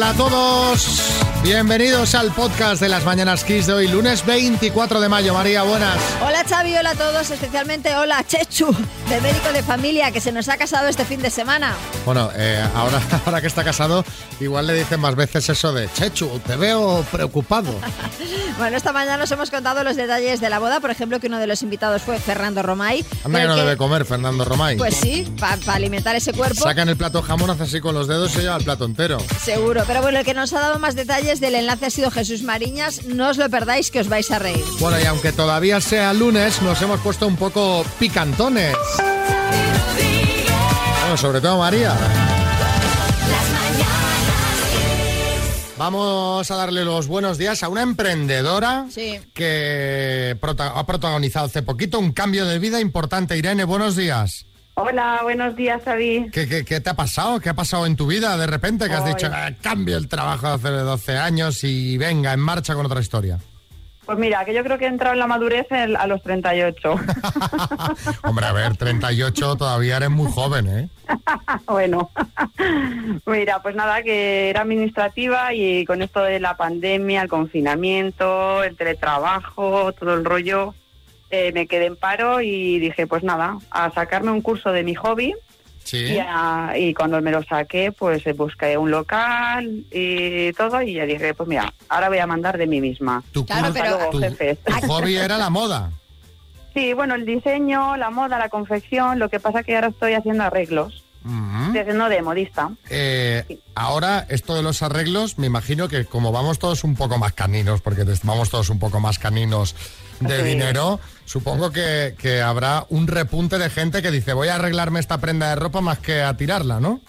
Hola a todos, bienvenidos al podcast de las Mañanas Kiss de hoy, lunes 24 de mayo. María, buenas. Hola Xavi, hola a todos, especialmente hola Chechu, de médico de familia que se nos ha casado este fin de semana. Bueno, eh, ahora, ahora que está casado, igual le dicen más veces eso de Chechu, te veo preocupado. bueno, esta mañana nos hemos contado los detalles de la boda, por ejemplo, que uno de los invitados fue Fernando Romay. Anda que no debe comer Fernando Romay. Pues sí, para alimentar ese cuerpo. Sacan el plato jamón, hace así con los dedos y lleva el plato entero. Seguro, pero bueno, el que nos ha dado más detalles del enlace ha sido Jesús Mariñas. No os lo perdáis, que os vais a reír. Bueno, y aunque todavía sea lunes, nos hemos puesto un poco picantones. Bueno, sobre todo María. Vamos a darle los buenos días a una emprendedora que ha protagonizado hace poquito un cambio de vida importante. Irene, buenos días. Hola, buenos días, David. ¿Qué, qué, te ha pasado? ¿Qué ha pasado en tu vida de repente que has dicho, ah, cambio el trabajo de hace 12 años y venga, en marcha con otra historia? Pues mira, que yo creo que he entrado en la madurez a los 38. Hombre, a ver, 38 todavía eres muy joven, ¿eh? bueno, mira, pues nada, que era administrativa y con esto de la pandemia, el confinamiento, el teletrabajo, todo el rollo, eh, me quedé en paro y dije, pues nada, a sacarme un curso de mi hobby. Y, cuando me lo saqué, pues eh, busqué un local y todo y ya dije, pues mira, ahora voy a mandar de mí misma. Tu, hobby era la moda. Sí, bueno, el diseño, la moda, la confección, lo que pasa que ahora estoy haciendo arreglos. Estoy haciendo de modista. Eh, ahora, esto de los arreglos, me imagino que como vamos todos un poco más caninos, porque vamos todos un poco más caninos de dinero, supongo que, habrá un repunte de gente que dice voy a arreglarme esta prenda de ropa más que a tirarla, ¿no?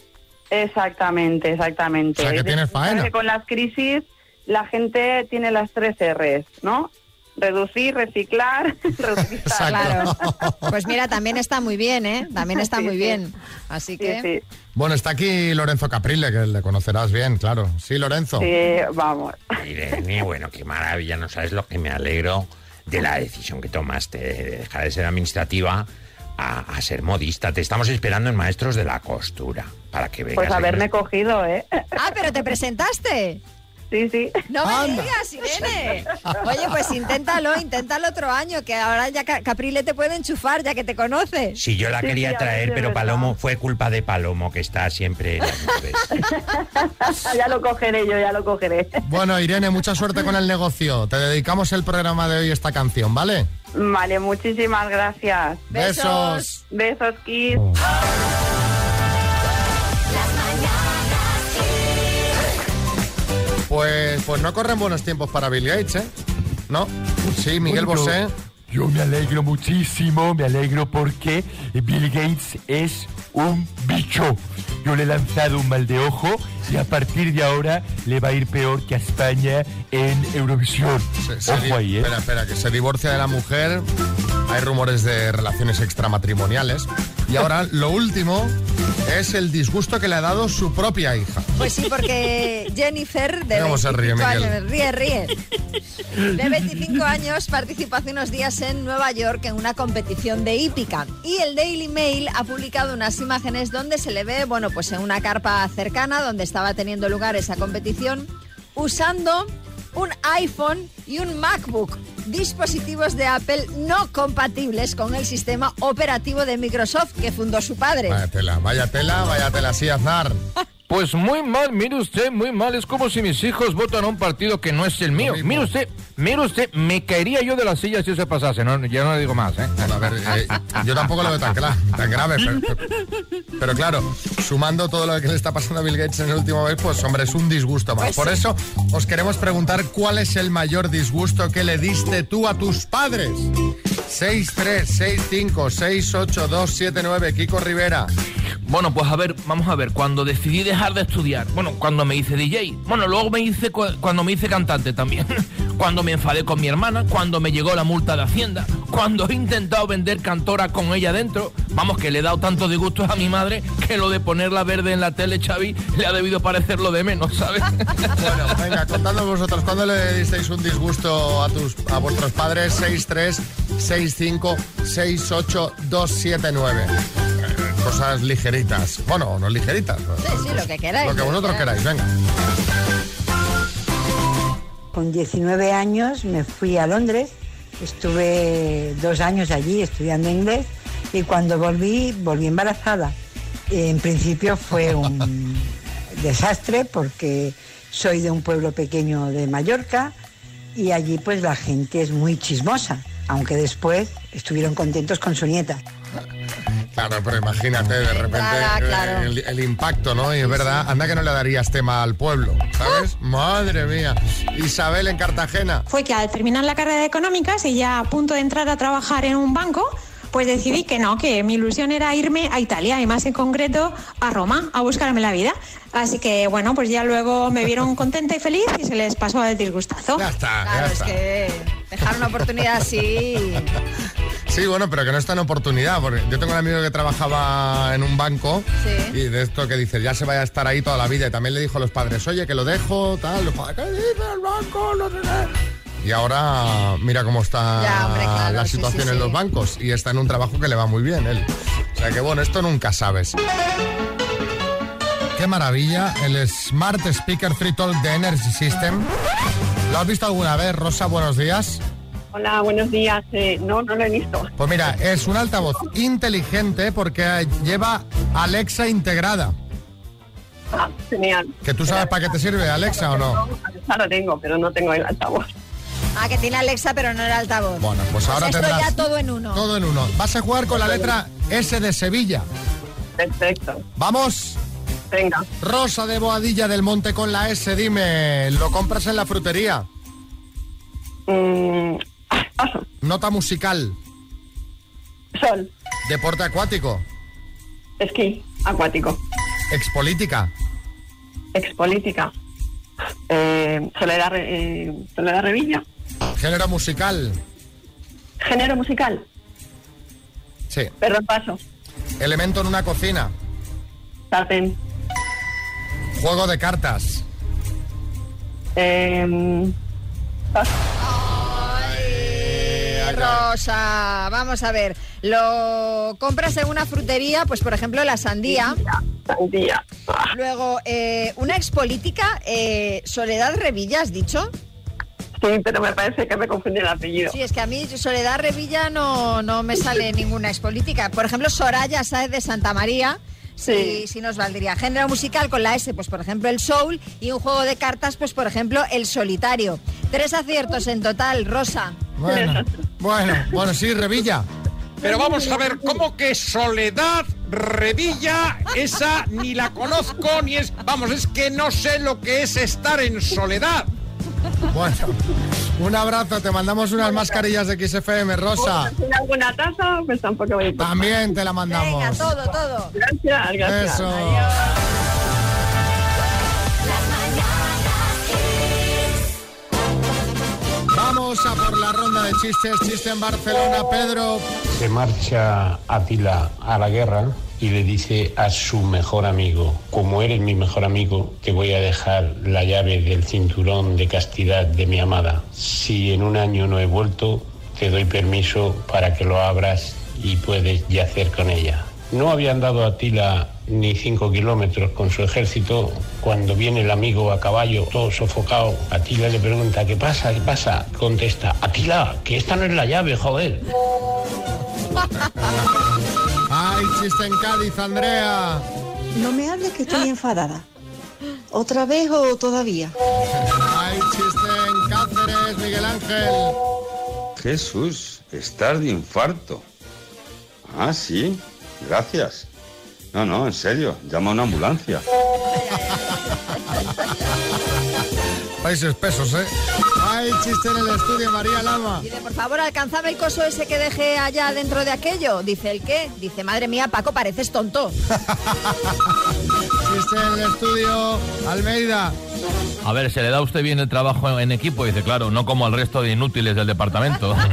Exactamente, exactamente. O sea, que tienes faena. con las crisis la gente tiene las tres R's, ¿no? Reducir, reciclar, reutilizar. Claro. Pues mira, también está muy bien, ¿eh? También está muy bien. Así que. Bueno, está aquí Lorenzo Caprile, que le conocerás bien, claro. Sí, Lorenzo. Sí, vamos. Irene, bueno, qué maravilla, no sabes lo que me alegro de la decisión que tomaste de dejar de ser administrativa a, ser modista. Te estamos esperando en Maestros de la Costura para que vengas. Pues haberme cogido, ¿eh? Ah, pero te presentaste. Sí, sí. No me digas, Irene. Oye, pues inténtalo, inténtalo otro año, que ahora ya Caprile te puede enchufar, ya que te conoce. Sí, yo la quería traer, pero Palomo fue culpa de Palomo, que está siempre en las nubes. ya lo cogeré yo, ya lo cogeré. Bueno, Irene, mucha suerte con el negocio. Te dedicamos el programa de hoy esta canción, ¿vale? Vale, muchísimas gracias. Besos. Besos, Kiss. Pues, pues no corren buenos tiempos para Bill Gates, ¿eh? ¿No? Sí, Miguel Bosé. Yo me alegro muchísimo, me alegro porque Bill Gates es un bicho. Yo le he lanzado un mal de ojo y a partir de ahora le va a ir peor que a España en Eurovisión. Ojo ahí, ¿eh? Espera, espera, que se divorcia de la mujer. Hay rumores de relaciones extramatrimoniales. Y ahora lo último es el disgusto que le ha dado su propia hija. Pues sí, porque Jennifer de 25 años, ríe, ríe. De 25 años participa hace unos días en Nueva York en una competición de hípica y el Daily Mail ha publicado unas imágenes donde se le ve, bueno, pues en una carpa cercana donde estaba teniendo lugar esa competición usando un iPhone y un MacBook, dispositivos de Apple no compatibles con el sistema operativo de Microsoft que fundó su padre. Vaya tela, vaya tela, vaya tela, sí, Aznar. Pues muy mal, mire usted, muy mal. Es como si mis hijos votan a un partido que no es el mío. Mire usted, mire usted, me caería yo de la silla si eso pasase. No, ya no le digo más, ¿eh? a ver, eh, yo tampoco lo veo tan, tan grave, pero, claro, sumando todo lo que le está pasando a Bill Gates en el último mes, pues hombre, es un disgusto más. Pues Por eso os queremos preguntar cuál es el mayor disgusto que le diste tú a tus padres. 636568279, Kiko Rivera. Bueno, pues a ver, vamos a ver, cuando decidí dejar de estudiar, bueno, cuando me hice DJ, bueno, luego me hice cuando me hice cantante también, cuando me enfadé con mi hermana, cuando me llegó la multa de Hacienda, cuando he intentado vender cantora con ella dentro, vamos, que le he dado tantos disgustos a mi madre que lo de ponerla verde en la tele, Xavi, le ha debido parecer lo de menos, ¿sabes? bueno, venga, contadnos vosotros, ¿cuándo le disteis un disgusto a, tus, a vuestros padres? 6365 68279 cosas ligeritas. Bueno, no ligeritas. Sí, sí, lo que queráis. Lo que vosotros queráis, venga. con 19 años me fui a Londres, estuve dos años allí estudiando inglés y cuando volví, volví embarazada. En principio fue un desastre porque soy de un pueblo pequeño de Mallorca y allí pues la gente es muy chismosa, aunque después estuvieron contentos con su nieta. Claro, pero imagínate de repente eh, el, impacto, ¿no? Y es verdad, anda que no le darías tema al pueblo, ¿sabes? Madre mía. Isabel en Cartagena. Fue que al terminar la carrera de económicas y ya a punto de entrar a trabajar en un banco, pues decidí que no, que mi ilusión era irme a Italia y más en concreto a Roma a buscarme la vida. Así que bueno, pues ya luego me vieron contenta y feliz y se les pasó el disgustazo. Ya está. Claro, es que dejar una oportunidad así. Sí, bueno, pero que no está en oportunidad, porque yo tengo un amigo que trabajaba en un banco y de esto que dice, ya se vaya a estar ahí toda la vida. Y también le dijo a los padres, oye, que lo dejo, tal, los padres, ¿qué dice el banco? No sé qué. Y ahora mira cómo está la situación en los bancos y está en un trabajo que le va muy bien él. O sea que bueno, esto nunca sabes. Qué maravilla, el Smart Speaker Free Talk de Energy System. ¿Lo has visto alguna vez, Rosa? Buenos días. Hola, buenos días. Eh, no, no lo he visto. Pues mira, es un altavoz inteligente porque lleva Alexa integrada. Ah, genial. ¿Que tú sabes para qué te sirve, Alexa, o no? Ya lo tengo, pero no tengo el altavoz. Ah, que tiene Alexa, pero no el altavoz. Bueno, pues ahora esto tendrás ya todo en uno. Todo en uno. Vas a jugar con la letra S de Sevilla. Perfecto. Vamos. Venga. Rosa de Boadilla del Monte con la S, dime, ¿lo compras en la frutería? Mm, Nota musical. sol. Deporte acuático. Esquí. Acuático. Expolítica. Expolítica. Eh, Soledad, eh, Soledad Revilla. Género musical. Género musical. Sí. Perdón, paso. Elemento en una cocina. Sartén. Juego de cartas. Eh, paso. Rosa, vamos a ver. Lo compras en una frutería, pues por ejemplo la sandía. Sandía. Ah, Luego, eh, una expolítica, eh, Soledad Revilla, ¿has dicho? Sí, pero me parece que me confundí el apellido. Sí, es que a mí Soledad Revilla no, no me sale ninguna expolítica. Por ejemplo, Soraya Sáez de Santa María. Sí, sí nos valdría. Género musical con la S, pues por ejemplo el soul y un juego de cartas, pues por ejemplo el solitario. Tres aciertos en total, Rosa. Bueno, bueno, bueno, sí, Revilla. Pero vamos a ver, ¿cómo que Soledad Revilla? Esa ni la conozco, ni es... Vamos, es que no sé lo que es estar en soledad. Bueno, un abrazo, te mandamos unas mascarillas de XFM, Rosa. ¿Tiene alguna taza? Pues tampoco voy a ir. También te la mandamos. Venga, todo, todo. Gracias, gracias. Eso. A por la ronda de chistes. Chiste en Barcelona, Pedro. Se marcha Atila a la guerra y le dice a su mejor amigo, como eres mi mejor amigo, te voy a dejar la llave del cinturón de castidad de mi amada. Si en un año no he vuelto, te doy permiso para que lo abras y puedes yacer con ella. No habían dado a Atila ni cinco kilómetros con su ejército cuando viene el amigo a caballo, todo sofocado. Atila le pregunta, ¿qué pasa? ¿Qué pasa? Contesta, Atila, que esta no es la llave, joder. Ay, chiste en Cádiz, Andrea. No me hables que estoy enfadada. ¿Otra vez o todavía? Ay, chiste en Cáceres, Miguel Ángel. Jesús, estás de infarto. Ah, sí, gracias. No, no, en serio, llama a una ambulancia. Países pesos, ¿eh? Ay, chiste en el estudio, María Lama. Dice, por favor, alcanzame el coso ese que dejé allá dentro de aquello. Dice, ¿el qué? Dice, madre mía, Paco, pareces tonto. Chiste en el estudio, Almeida. A ver, ¿se le da a usted bien el trabajo en equipo? Dice, claro, no como al resto de inútiles del departamento.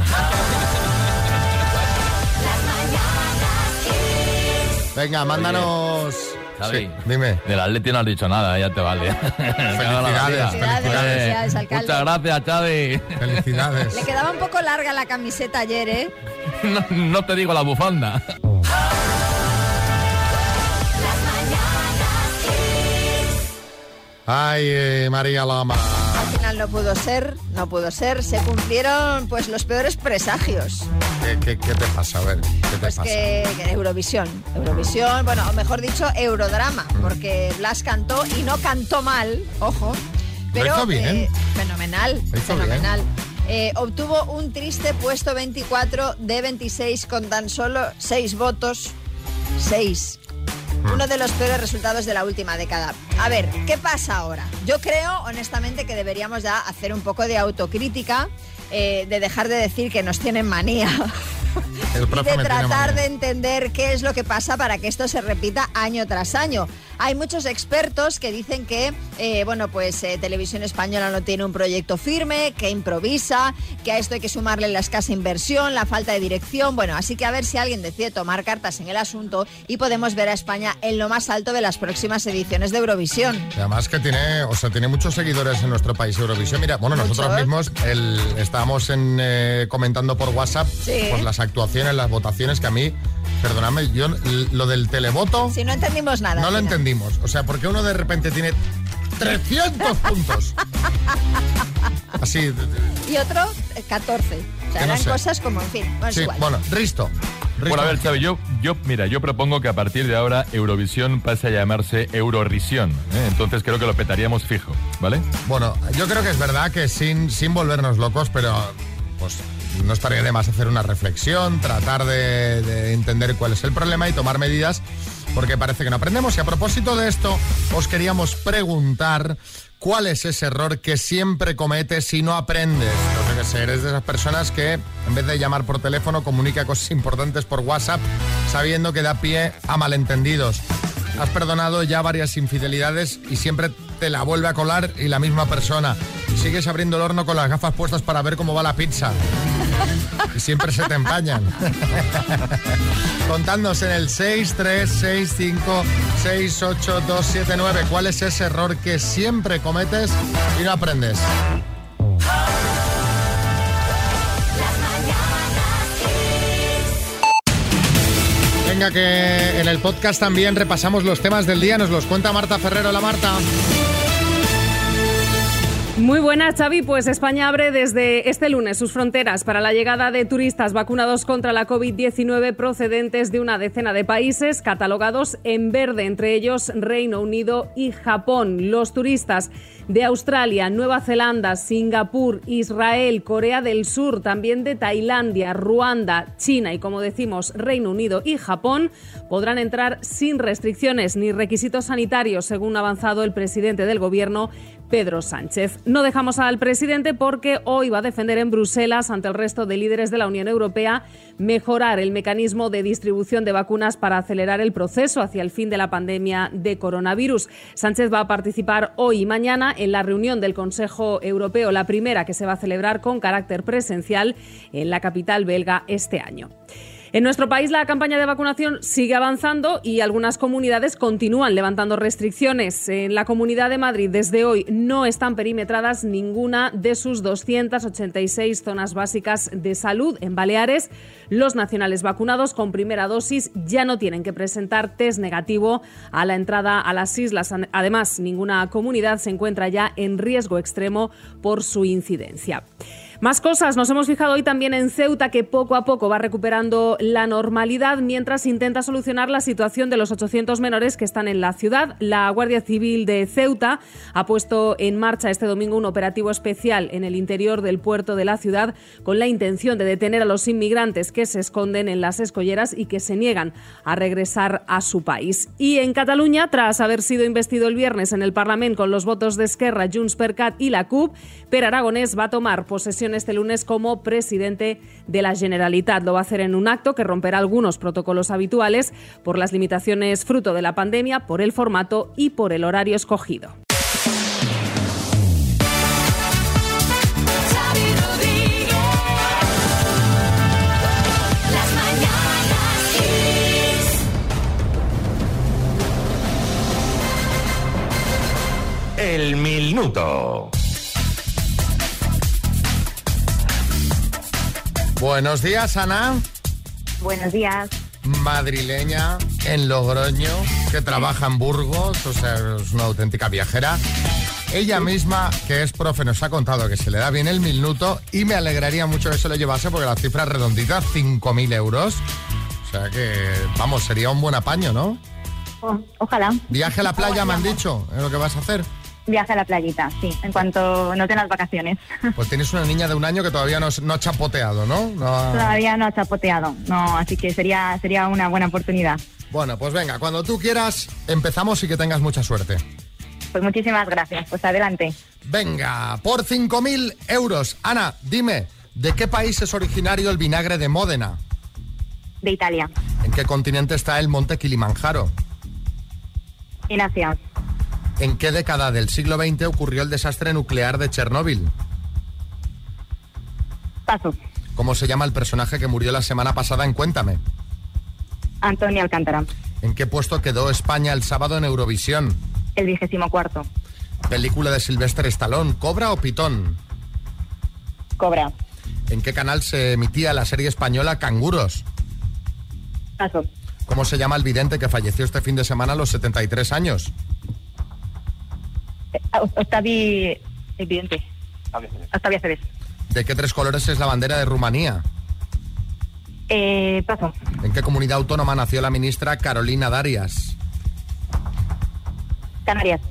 Venga, mándanos. Xavi, Sí, dime. Del Atleti no has dicho nada, ya te vale. Felicidades, Felicidades, felicidades. alcalde. Muchas gracias, Xavi. Felicidades. Le quedaba un poco larga la camiseta ayer, ¿eh? No, no te digo la bufanda. Ay, eh, María Lama. Al final no pudo ser, no pudo ser. Se cumplieron pues los peores presagios. ¿Qué, te pasa? A ver, ¿qué te pues pasa? Que, que, Eurovisión. Eurovisión, bueno, o mejor dicho, Eurodrama, mm. porque Blas cantó y no cantó mal, ojo. Pero bien. Eh, fenomenal, fenomenal. Eh, obtuvo un triste puesto 24 de 26 con tan solo 6 votos. 6. Uno de los peores resultados de la última década. A ver, ¿qué pasa ahora? Yo creo, honestamente, que deberíamos ya hacer un poco de autocrítica, eh, de dejar de decir que nos tienen manía. y de tratar de entender qué es lo que pasa para que esto se repita año tras año. Hay muchos expertos que dicen que, eh, bueno, pues eh, Televisión Española no tiene un proyecto firme, que improvisa, que a esto hay que sumarle la escasa inversión, la falta de dirección. Bueno, así que a ver si alguien decide tomar cartas en el asunto y podemos ver a España en lo más alto de las próximas ediciones de Eurovisión. además que tiene, o sea, tiene muchos seguidores en nuestro país Eurovisión. Mira, bueno, nosotros mismos el, estábamos en, eh, comentando por WhatsApp por las actuaciones, las votaciones que a mí Perdóname, yo lo del televoto. Si no entendimos nada. No lo entendimos. O sea, porque uno de repente tiene 300 puntos. Así. Y otro 14. Eh, o sea, eran cosas como, en fin. Bueno, sí, bueno, Risto. Bueno, a ver, Xavi, yo, yo, mira, yo propongo que a partir de ahora Eurovisión pase a llamarse Eurorisión. ¿eh? Entonces creo que lo petaríamos fijo, ¿vale? Bueno, yo creo que es verdad que sin, sin volvernos locos, pero pues no estaría de más hacer una reflexión, tratar de, entender cuál es el problema y tomar medidas, porque parece que no aprendemos. Y a propósito de esto, os queríamos preguntar cuál es ese error que siempre cometes y no aprendes. No sé qué eres de esas personas que en vez de llamar por teléfono comunica cosas importantes por WhatsApp sabiendo que da pie a malentendidos. Has perdonado ya varias infidelidades y siempre te la vuelve a colar y la misma persona. Sigues abriendo el horno con las gafas puestas para ver cómo va la pizza. Y siempre se te empañan. Contadnos en el 636568279 cuál es ese error que siempre cometes y no aprendes. Venga, que en el podcast también repasamos los temas del día. Nos los cuenta Marta Ferrero. La Marta. Muy buenas, Xavi. Pues España abre desde este lunes sus fronteras para la llegada de turistas vacunados contra la COVID-19 procedentes de una decena de países catalogados en verde, entre ellos Reino Unido y Japón. Los turistas de Australia, Nueva Zelanda, Singapur, Israel, Corea del Sur, también de Tailandia, Ruanda, China y, como decimos, Reino Unido y Japón podrán entrar sin restricciones ni requisitos sanitarios, según ha avanzado el presidente del Gobierno, Pedro Sánchez. No dejamos al presidente porque hoy va a defender en Bruselas, ante el resto de líderes de la Unión Europea, mejorar el mecanismo de distribución de vacunas para acelerar el proceso hacia el fin de la pandemia de coronavirus. Sánchez va a participar hoy y mañana en la reunión del Consejo Europeo, la primera que se va a celebrar con carácter presencial en la capital belga este año. En nuestro país la campaña de vacunación sigue avanzando y algunas comunidades continúan levantando restricciones. En la Comunidad de Madrid desde hoy no están perimetradas ninguna de sus 286 zonas básicas de salud. En Baleares, los nacionales vacunados con primera dosis ya no tienen que presentar test negativo a la entrada a las islas. Además, ninguna comunidad se encuentra ya en riesgo extremo por su incidencia. Más cosas, nos hemos fijado hoy también en Ceuta, que poco a poco va recuperando la normalidad mientras intenta solucionar la situación de los 800 menores que están en la ciudad. La Guardia Civil de Ceuta ha puesto en marcha este domingo un operativo especial en el interior del puerto de la ciudad con la intención de detener a los inmigrantes que se esconden en las escolleras y que se niegan a regresar a su país. Y en Cataluña, tras haber sido investido el viernes en el Parlamento con los votos de Esquerra, Junts per Cat y la CUP, Per Aragonés va a tomar posesión este lunes como presidente de la Generalitat. Lo va a hacer en un acto que romperá algunos protocolos habituales por las limitaciones fruto de la pandemia, por el formato y por el horario escogido. El minuto. Buenos días, Ana. Buenos días. Madrileña en Logroño, que trabaja en Burgos, o sea, es una auténtica viajera. Ella misma, que es profe, nos ha contado que se le da bien el minuto y me alegraría mucho que se lo llevase porque la cifra es redondita, 5.000 euros. O sea que, vamos, sería un buen apaño, ¿no? Oh, ojalá. Viaje a la playa, me han dicho, es lo que vas a hacer. Viaje a la playita, sí, en cuanto no tengas vacaciones. Pues tienes una niña de un año que todavía no, no ha chapoteado, ¿no? no ha... Todavía no ha chapoteado, no, así que sería, sería una buena oportunidad. Bueno, pues venga, cuando tú quieras, empezamos y que tengas mucha suerte. Pues muchísimas gracias, pues adelante. Venga, por 5.000 euros. Ana, dime, ¿de qué país es originario el vinagre de Módena? De Italia, ¿En qué continente está el monte Kilimanjaro? en Asia, ¿En qué década del siglo XX ocurrió el desastre nuclear de Chernóbil? paso. ¿Cómo se llama el personaje que murió la semana pasada en Cuéntame? Antonio Alcántara, ¿En qué puesto quedó España el sábado en Eurovisión? el vigésimo cuarto. Película de Sylvester Stallone, ¿Cobra o Pitón? Cobra, ¿En qué canal se emitía la serie española Canguros? paso. ¿Cómo se llama el vidente que falleció este fin de semana a los 73 años? Octavi, evidente. Octavia Cebes. ¿De qué tres colores es la bandera de Rumanía? Eh, paso. ¿En qué comunidad autónoma nació la ministra Carolina Darias? Canarias,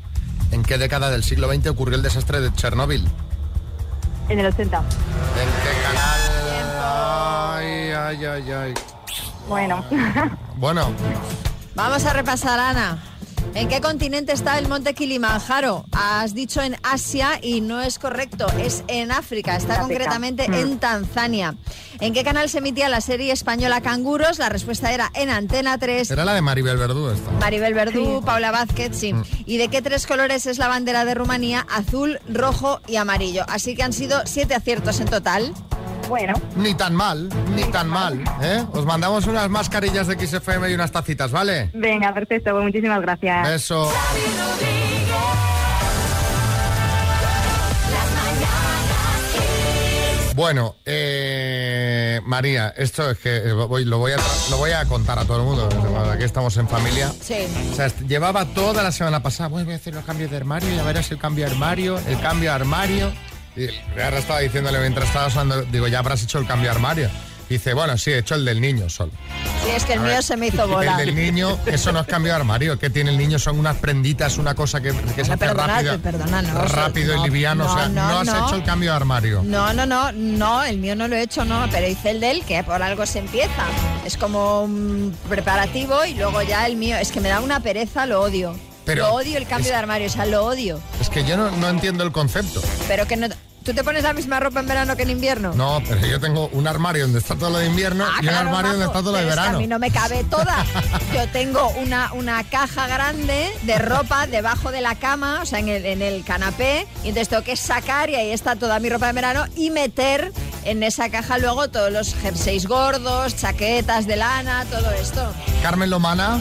¿En qué década del siglo XX ocurrió el desastre de Chernóbil? en el 80. ¿En qué canal? Ay, ay, ay, ay. Bueno. Bueno, Vamos a repasar, Ana. ¿En qué continente está el monte Kilimanjaro? Has dicho en Asia y no es correcto, es en África, está África. concretamente Mm. en Tanzania. ¿En qué canal se emitía la serie española Canguros? La respuesta era en Antena 3. era la de Maribel Verdú esta. Maribel Verdú, Paula Vázquez, sí. Mm. ¿Y de qué tres colores es la bandera de Rumanía? Azul, rojo y amarillo. Así que han sido siete aciertos en total. Bueno. Ni tan mal, ni tan mal, ¿eh? Os mandamos unas mascarillas de XFM y unas tacitas, ¿vale? Venga, perfecto, pues muchísimas gracias. Beso. Bueno, eh, María, esto es que eh, voy- lo, voy a, lo voy a contar a todo el mundo. porque Aquí estamos en familia. Sí. O sea, llevaba toda la semana pasada, "Bueno, voy a hacer los cambios de armario, ya verás el cambio de armario, el cambio de armario. Y ahora estaba diciéndole mientras estaba usando, digo, ya habrás hecho el cambio de armario. Y dice, bueno, sí, he hecho el del niño solo. Sí, es que el A mío ver, se me hizo bola. El del niño, eso no es cambio de armario. que tiene el niño? Son unas prenditas, una cosa que, que se hace rápido, perdona, no, rápido no, y liviano. o sea, no, no, no, has no. hecho el cambio de armario. No, no, no, no, el mío no lo he hecho, no, pero hice el del que por algo se empieza. Es como un preparativo y luego ya el mío. Es que me da una pereza, lo odio. Pero lo odio el cambio es- de armario, o sea, lo odio. Es que yo no, no entiendo el concepto. Pero que no. ¿Tú te pones la misma ropa en verano que en invierno? No, pero yo tengo un armario donde está todo lo de invierno Ah, y un claro, armario donde está todo lo de verano. a mí no me cabe toda. Yo tengo una, una caja grande de ropa debajo de la cama, o sea, en el, en el canapé, y entonces tengo que sacar y ahí está toda mi ropa de verano y meter en esa caja luego todos los jerseys gordos, chaquetas de lana, todo esto. Carmen Lomana.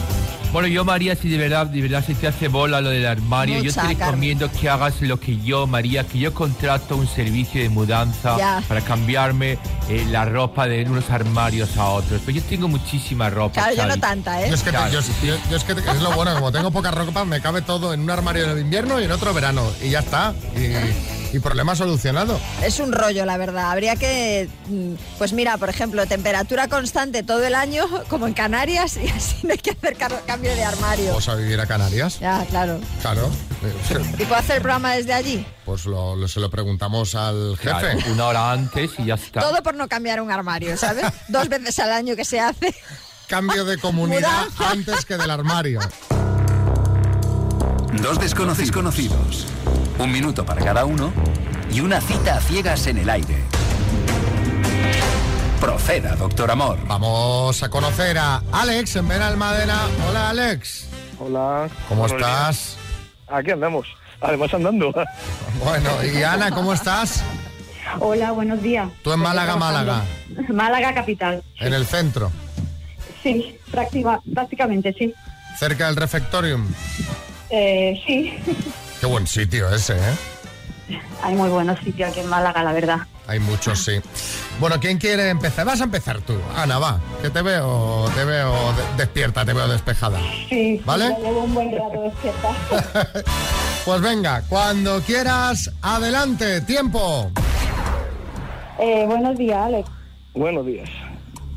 Bueno, yo María, si de verdad, de verdad se te hace bola lo del armario, yo te recomiendo que hagas lo que yo, María, que yo contrato un servicio de mudanza Ya. para cambiarme eh, la ropa de unos armarios a otros. Pero yo tengo muchísima ropa. Claro, yo no tanta, ¿eh? Yo es, que te- yo- sí, sí. yo- yo es que te- es lo bueno, como tengo poca ropa, me cabe todo en un armario de invierno y en otro verano. Y ya está. Y, y problema solucionado. Es un rollo, la verdad. Habría que, mm, pues mira, por ejemplo, temperatura constante todo el año, como en Canarias, y así no hay que hacer cambio de armario. Vamos a vivir a Canarias. Ya, claro. Claro. ¿Y puedo hacer el programa desde allí? Pues lo, lo- se lo preguntamos al jefe. Claro, una hora antes y ya está. Todo por no cambiar un armario, ¿sabes? Dos veces al año que se hace. Cambio de comunidad antes que del armario. Dos desconocidos conocidos. Un minuto para cada uno y una cita a ciegas en el aire. Proceda, doctor Amor. Vamos a conocer a Alex en Benalmádena. Hola, Alex. Hola. ¿Cómo Buenos estás? días. Aquí andamos. Además andando. Bueno, y Ana, ¿cómo estás? Hola, buenos días. Tú en Málaga, Málaga, Málaga capital. en el centro, Sí, práctica- prácticamente sí. cerca del refectorium. Eh, sí, Qué buen sitio ese, ¿eh? hay muy buenos sitios aquí en Málaga, la verdad. Hay muchos, sí. Bueno, ¿quién quiere empezar? Vas a empezar tú. Ana, va, que te veo, te veo de- despierta, te veo despejada. Sí, ¿Vale? ya llevo un buen rato despierta. Pues venga, cuando quieras, adelante, tiempo. Eh, buenos días, Alex. Buenos días.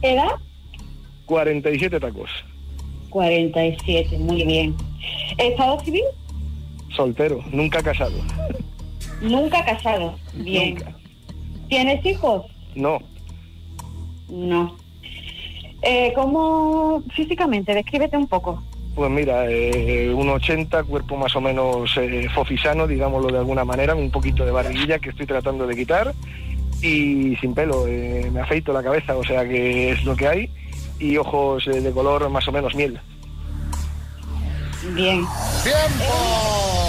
¿Edad? 47 tacos. 47, muy bien. ¿Estado civil? Soltero, nunca casado. Nunca casado. Bien. ¿Tienes hijos? No. No. Eh, ¿Cómo físicamente? Descríbete un poco. Pues mira, eh, un 80, cuerpo más o menos eh, fofisano, digámoslo de alguna manera, un poquito de barriguilla que estoy tratando de quitar y sin pelo, eh, me afeito la cabeza, o sea que es lo que hay, y ojos eh, de color más o menos miel. Bien. ¡Tiempo!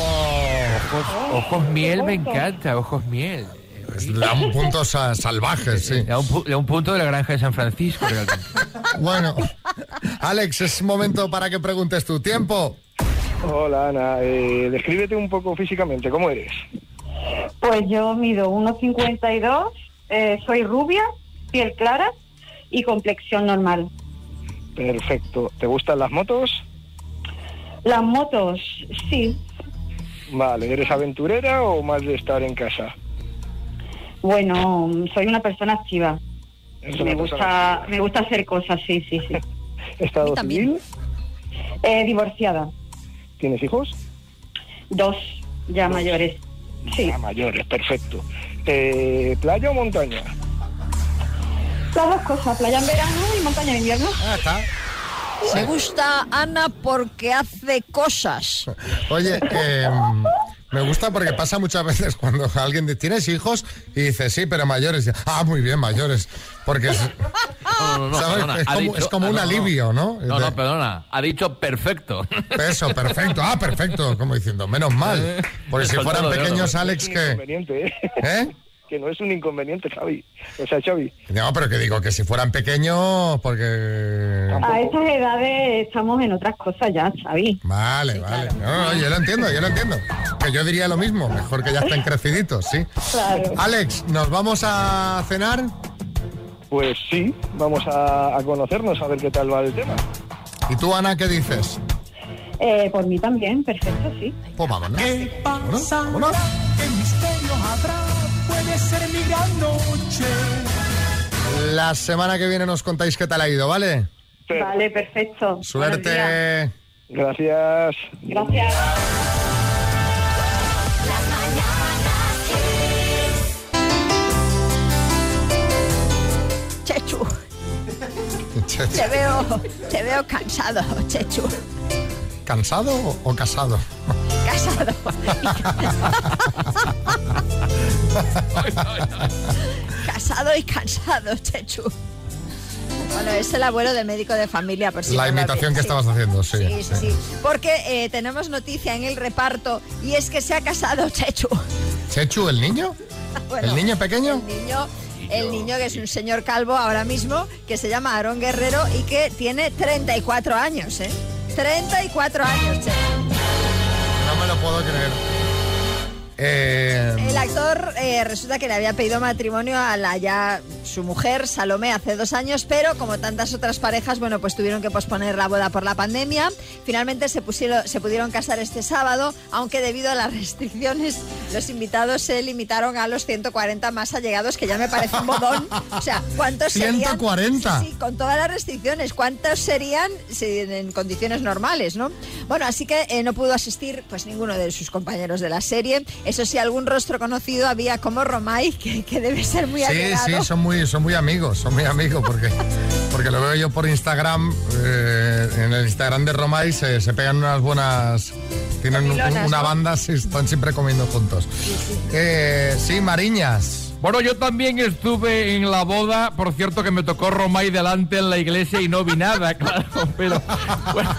Ojos, ojos miel me encanta, ojos miel. Le da un punto sa- salvaje, sí. Le da un, pu- le da un punto de la granja de San Francisco, realmente. Bueno, Alex, es momento para que preguntes tu tiempo. Hola Ana, eh, descríbete un poco físicamente, ¿cómo eres? Pues yo mido 1,52, eh, soy rubia, piel clara y complexión normal. Perfecto. ¿Te gustan las motos? Las motos, sí. Vale, ¿eres aventurera o más de estar en casa? Bueno, soy una persona activa. Una Me persona gusta, me gusta hacer cosas, sí, sí, sí. ¿Estado civil? Eh, divorciada, ¿Tienes hijos? dos ya mayores. Sí. Ah, mayores, perfecto. Eh, ¿Playa o montaña? Las dos cosas, playa en verano y montaña en invierno. Ah, está. Me gusta Ana porque hace cosas. Oye, eh, me gusta porque pasa muchas veces cuando alguien dice, ¿tienes hijos? Y dice, sí, pero mayores. Y, ah, muy bien, mayores. Porque es, No, no, no, ¿sabes? perdona, es ha como, dicho- es como ah, un alivio, ¿no? No, no, perdona. Ha dicho perfecto. Eso, perfecto. Ah, perfecto, como diciendo, menos mal. Porque si fueran pequeños, Alex, que... Inconveniente, ¿eh? Que no es un inconveniente, Xavi. O sea, Xavi, No, pero que digo que si fueran pequeños, porque... A estas edades estamos en otras cosas ya, Xavi. Vale, vale. No, no, yo lo entiendo, yo lo entiendo. Que yo diría lo mismo, mejor que ya estén creciditos, sí. Claro. Alex, ¿nos vamos a cenar? pues sí, vamos a, a conocernos, a ver qué tal va el tema. ¿Y tú, Ana, qué dices? Eh, por mí también, perfecto, sí. Pues vámonos. ¿Qué Vámonos, vámonos. ¿Qué misterio habrá? Puede ser mi gran noche. La semana que viene nos contáis qué tal ha ido, ¿vale? Vale, perfecto. Suerte. Gracias. Gracias. Chechu, te veo, te veo cansado, Chechu. ¿Cansado o casado? Casado. Casado y cansado, Chechu. Bueno, es el abuelo de médico de familia, por si La no imitación que sí. estabas haciendo, sí. Sí, sí, sí. Porque eh, tenemos noticia en el reparto y es que se ha casado Chechu. ¿Chechu, el niño? Bueno, ¿El niño pequeño? El niño, el niño que es un señor calvo ahora mismo, que se llama Aarón Guerrero y que tiene 34 años, ¿eh? 34 años, Chechu. Lo puedo creer. Eh, El actor eh, resulta que le había pedido matrimonio a la ya su mujer, Salomé, hace dos años, pero como tantas otras parejas, bueno, pues tuvieron que posponer la boda por la pandemia. Finalmente se, pusieron, se pudieron casar este sábado, aunque debido a las restricciones, los invitados se limitaron a los 140 más allegados, que ya me parece un bodón. O sea, ¿cuántos serían? 140. Sí, sí, con todas las restricciones, ¿cuántos serían en condiciones normales, no? Bueno, así que eh, no pudo asistir pues ninguno de sus compañeros de la serie. Eso sí, algún rostro conocido había como Romay, que, que debe ser muy sí, allegado. sí, son muy, son muy amigos, son muy amigos porque, porque lo veo yo por Instagram, eh, en el Instagram de Romay se, se pegan unas buenas, tienen un- una ¿no? banda, sí, están siempre comiendo juntos. Eh, sí, Mariñas. Bueno, yo también estuve en la boda, por cierto que me tocó Romay delante en la iglesia y no vi nada, claro, pero bueno,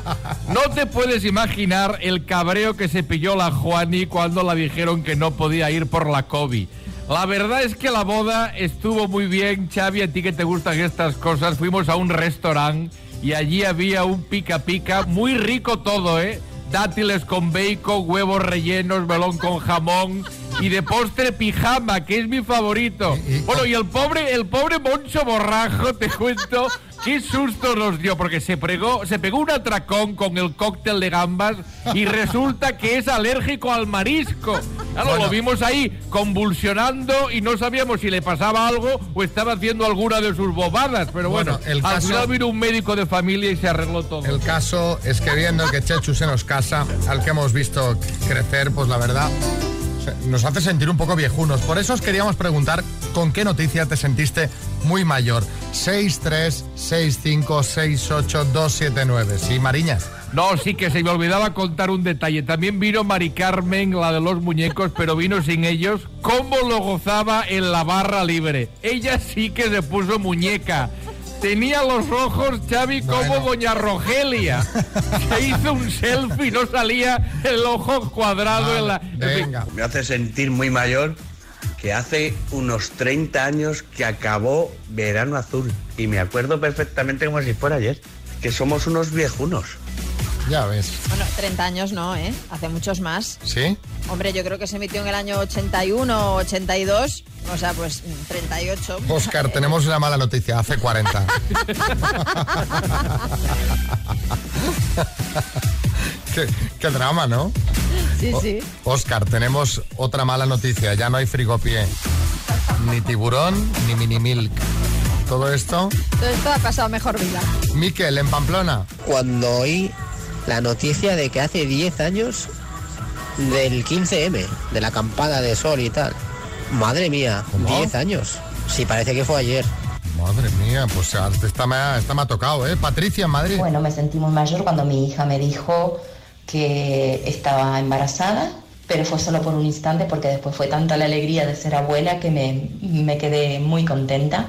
no te puedes imaginar el cabreo que se pilló la Juani cuando la dijeron que no podía ir por la COVID. La verdad es que la boda estuvo muy bien, Xavi, a ti que te gustan estas cosas, fuimos a un restaurante y allí había un pica pica, muy rico todo, ¿eh? Dátiles con bacon, huevos rellenos, melón con jamón, Y de postre pijama, que es mi favorito. Bueno, y el pobre, el pobre Moncho Borrajo, te cuento, qué susto nos dio, porque se, pregó, se pegó un atracón con el cóctel de gambas y resulta que es alérgico al marisco. Claro, lo vimos ahí convulsionando y no sabíamos si le pasaba algo o estaba haciendo alguna de sus bobadas. Pero bueno, Bueno, el al caso- final vino un médico de familia y se arregló todo. El caso es que viendo que Chechu se nos casa, al que hemos visto crecer, pues la verdad nos hace sentir un poco viejunos. Por eso os queríamos preguntar con qué noticia te sentiste muy mayor. 636568279. Sí, Mariñas. No, sí que se me olvidaba contar un detalle. También vino Mari Carmen, la de los muñecos, pero vino sin ellos. ¿Cómo lo gozaba en la barra libre? Ella sí que se puso muñeca. Tenía los ojos, Xavi, como Doña Rogelia. Se hizo un selfie y no salía el ojo cuadrado en la... Me hace sentir muy mayor que hace unos 30 años que acabó Verano Azul. Y me acuerdo perfectamente como si fuera ayer. Que somos unos viejunos. Ya ves. Bueno, 30 años no, ¿eh? Hace muchos más. ¿Sí? Hombre, yo creo que se emitió en el año 81 o 82. O sea, pues mm, 38. Oscar, tenemos una mala noticia. Hace 40. qué, qué drama, ¿no? Sí, O- sí. Oscar, tenemos otra mala noticia. Ya no hay frigopié. Ni tiburón, ni mini milk. Todo esto, Todo esto ha pasado mejor vida. Miquel, en Pamplona. Cuando oí la noticia de que hace 10 años del 15M, de la acampada de sol y tal. Madre mía, 10 años. Sí, parece que fue ayer. Madre mía, pues esta me ha, esta me ha tocado, ¿eh? Patricia, en Madrid. Bueno, me sentí muy mayor cuando mi hija me dijo que estaba embarazada, pero fue solo por un instante porque después fue tanta la alegría de ser abuela que me, me quedé muy contenta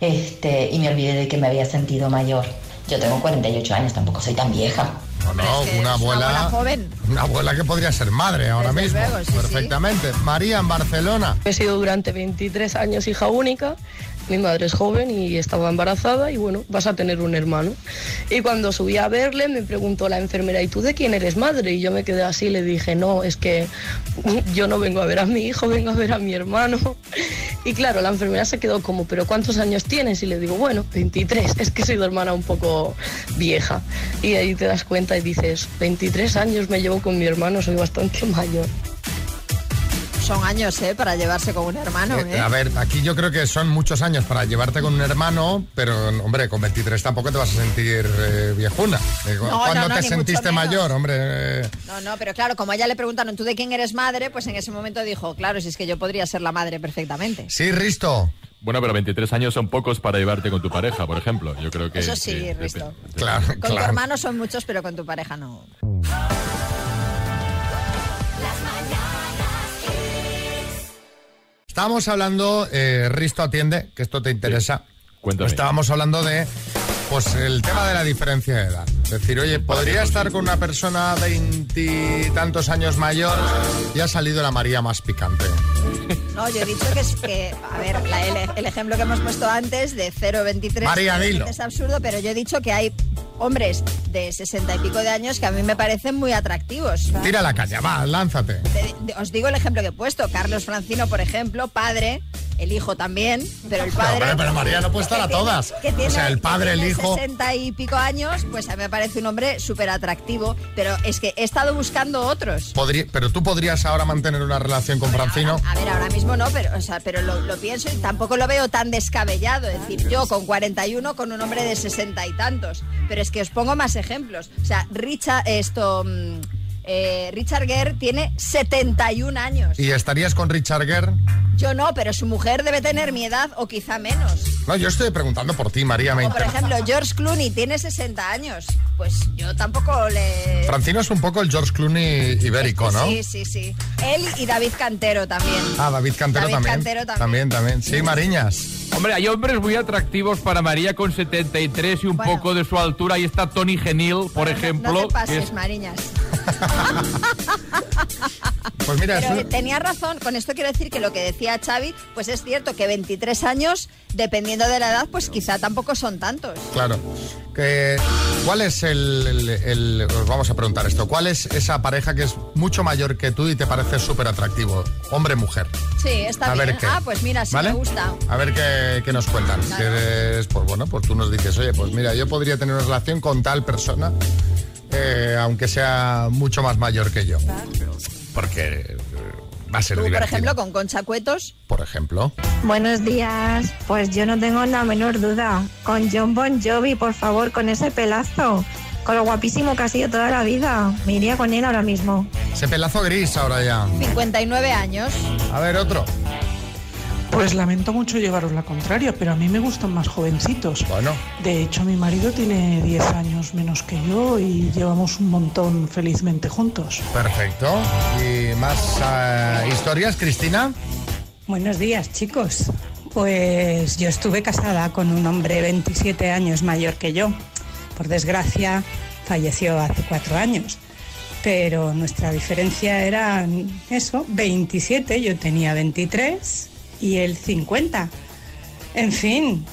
este, y me olvidé de que me había sentido mayor. Yo tengo 48 años, tampoco soy tan vieja. No, no, una abuela. joven. Una abuela que podría ser madre ahora Desde mismo. luego, sí, sí. Perfectamente. María, en Barcelona. He sido durante 23 años hija única. Mi madre es joven y estaba embarazada y bueno, vas a tener un hermano. Y cuando subí a verle me preguntó la enfermera, ¿y tú de quién eres madre? Y yo me quedé así le dije, no, es que yo no vengo a ver a mi hijo, vengo a ver a mi hermano. Y claro, la enfermera se quedó como, ¿pero cuántos años tienes? Y le digo, bueno, 23, es que soy de hermana un poco vieja. Y ahí te das cuenta y dices, 23 años me llevo con mi hermano, soy bastante mayor. Son años, ¿eh? Para llevarse con un hermano, Eh, ¿eh? A ver, aquí yo creo que son muchos años para llevarte con un hermano, pero hombre, con 23 tampoco te vas a sentir eh, viejuna. Eh, No, ¿Cuándo no, no, te sentiste mayor, hombre? No, no, pero claro, como a ella le preguntaron, ¿tú de quién eres madre? Pues en ese momento dijo, claro, si es que yo podría ser la madre perfectamente. Sí, Risto. Bueno, pero 23 años son pocos para llevarte con tu pareja, por ejemplo. Yo creo que... Eso sí, Risto. Claro, Con tu hermano son muchos, pero con tu pareja no. Estábamos hablando, eh, Risto atiende, que esto te interesa. Cuéntame. Estábamos hablando de, pues, el tema de la diferencia de edad. Es decir, oye, podría estar con una persona veintitantos años mayor y ha salido la María más picante. No, yo he dicho que es que, a ver, la- el, el ejemplo que hemos puesto antes de 0,23 María, dilo. es absurdo, pero yo he dicho que hay hombres de 60 y pico de años que a mí me parecen muy atractivos. Tira la caña, va, lánzate. Os digo el ejemplo que he puesto. Carlos Francino, por ejemplo, padre, el hijo también, pero el padre... pero María no puede estar a todas. que tiene- O sea, el padre, el hijo. 60 y pico años, pues a mí me parece un hombre súper atractivo, pero es que he estado buscando otros. Podría- pero tú podrías ahora mantener una relación con Francino. A ver, ahora mismo no, pero, o sea, pero lo, lo pienso y tampoco lo veo tan descabellado. Es decir, yo con 41 con un hombre de 60 y tantos. Pero es que os pongo más ejemplos. O sea, Richard, esto, mm, eh, Richard Gere tiene 71 años. ¿Y estarías con Richard Gere? Yo no, pero su mujer debe tener mi edad o quizá menos. No, yo estoy preguntando por ti, María. Me O por ejemplo, George Clooney tiene 60 años. Pues yo tampoco le... Francino es un poco el George Clooney ibérico, ¿no? Sí, sí, sí. Él y David Cantero también. Ah, David Cantero David también. Cantero también. También, también. Sí, Mariñas. Hombre, hay hombres muy atractivos para María con 73 y un poco de su altura. Ahí está Tony Genil, por ejemplo. No te que pases, es- Mariñas. Pues mira, Pero eso- tenía razón, con esto quiero decir que lo que decía Xavi, pues es cierto que 23 años, dependiendo de la edad, pues quizá tampoco son tantos. Claro. Que, ¿Cuál es el, el- el- os Vamos a preguntar esto. ¿Cuál es esa pareja que es mucho mayor que tú y te parece súper atractivo? Hombre-mujer. Sí, está A ver bien. qué. Ah, pues mira, sí ¿Vale? me gusta. A ver qué, qué nos cuentan. Es, pues bueno, pues tú nos dices, oye, pues mira, yo podría tener una relación con tal persona, eh, aunque sea mucho más mayor que yo. Porque eh, va a ser Tú, por divertido. ejemplo, con Concha Cuetos. Por ejemplo. Buenos días. Pues yo no tengo la menor duda. Con John Bon Jovi, por favor, con ese pelazo. Con lo guapísimo que ha sido toda la vida. Me iría con él ahora mismo. Ese pelazo gris ahora ya. 59 años. A ver, otro. Pues lamento mucho llevaros la contraria, pero a mí me gustan más jovencitos. Bueno. De hecho, mi marido tiene 10 años menos que yo y llevamos un montón felizmente juntos. Perfecto. ¿Y más eh, historias, Cristina? Buenos días, chicos. Pues yo estuve casada con un hombre 27 años mayor que yo. Por desgracia, falleció hace cuatro años. Pero nuestra diferencia era eso, 27, yo tenía 23 y él 50. En fin,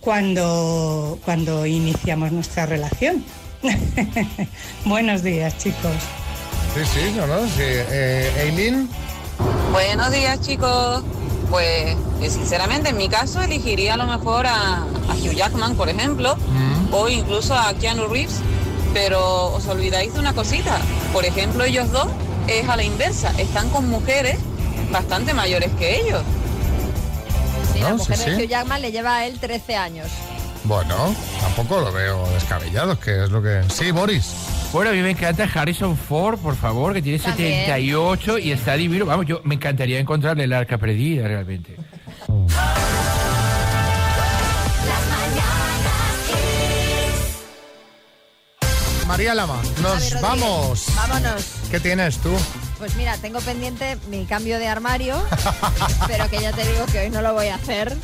cuando, cuando iniciamos nuestra relación. Buenos días, chicos. Sí, sí, no, no, sí. Eh, Eileen, Buenos días, chicos. Pues eh, sinceramente en mi caso elegiría a lo mejor a, a Hugh Jackman, por ejemplo, o incluso a Keanu Reeves, pero os olvidáis de una cosita. Por ejemplo, ellos dos es a la inversa, están con mujeres bastante mayores que ellos. Sí, la No, mujer sí, de. Hugh Jackman le lleva a él 13 años. bueno, tampoco lo veo descabellado, que es lo que... Sí, Boris. Bueno, a mí me encanta Harrison Ford, por favor, que tiene También. 78 y está divino. Vamos, yo me encantaría encontrarle el arca perdida realmente. María Lama, nos vamos. Vámonos. ¿Qué tienes tú? Pues mira, tengo pendiente mi cambio de armario, pero que ya te digo que hoy no lo voy a hacer,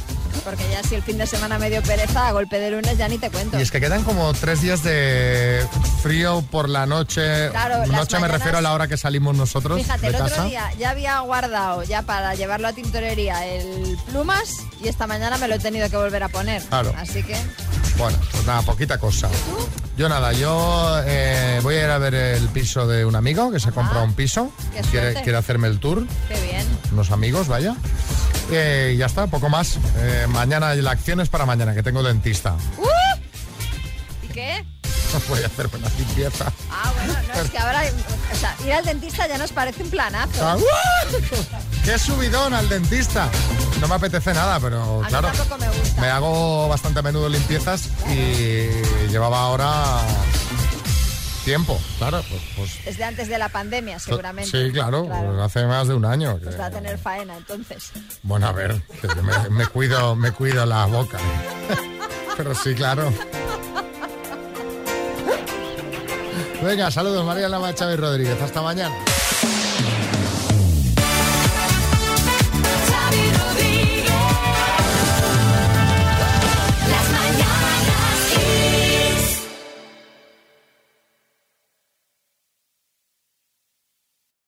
porque ya si el fin de semana me dio pereza, a golpe de lunes ya ni te cuento. Y es que quedan como tres días de frío por la noche. Claro, noche me refiero a la hora que salimos nosotros Fíjate, de el otro casa. día ya había guardado ya para llevarlo a tintorería el plumas y esta mañana me lo he tenido que volver a poner. Claro. Así que Bueno, pues nada, poquita cosa. Yo nada, yo eh, voy a ir a ver el piso de un amigo que se ha comprado un piso. Quiere, quiere hacerme el tour. qué bien. unos amigos, vaya. Eh, y ya está, poco más. Eh, mañana, la acción es para mañana, que tengo dentista. ¡Uh! ¿Y qué? Voy a hacer una limpieza. Ah, bueno, no, es que ahora, o sea, ir al dentista ya nos parece un planazo. Ah, ¡Qué subidón al dentista! No me apetece nada, pero a mí claro. tampoco me gusta. Me hago bastante a menudo limpiezas y llevaba ahora tiempo, claro. Pues, pues- Desde antes de la pandemia, seguramente. sí, claro, Claro. pues hace más de un año. que- Pues va a tener faena, entonces. Bueno, a ver, que me, me cuido, me cuido la boca. Pero sí, claro. Venga, saludos María Lama, Chávez Rodríguez. Hasta mañana.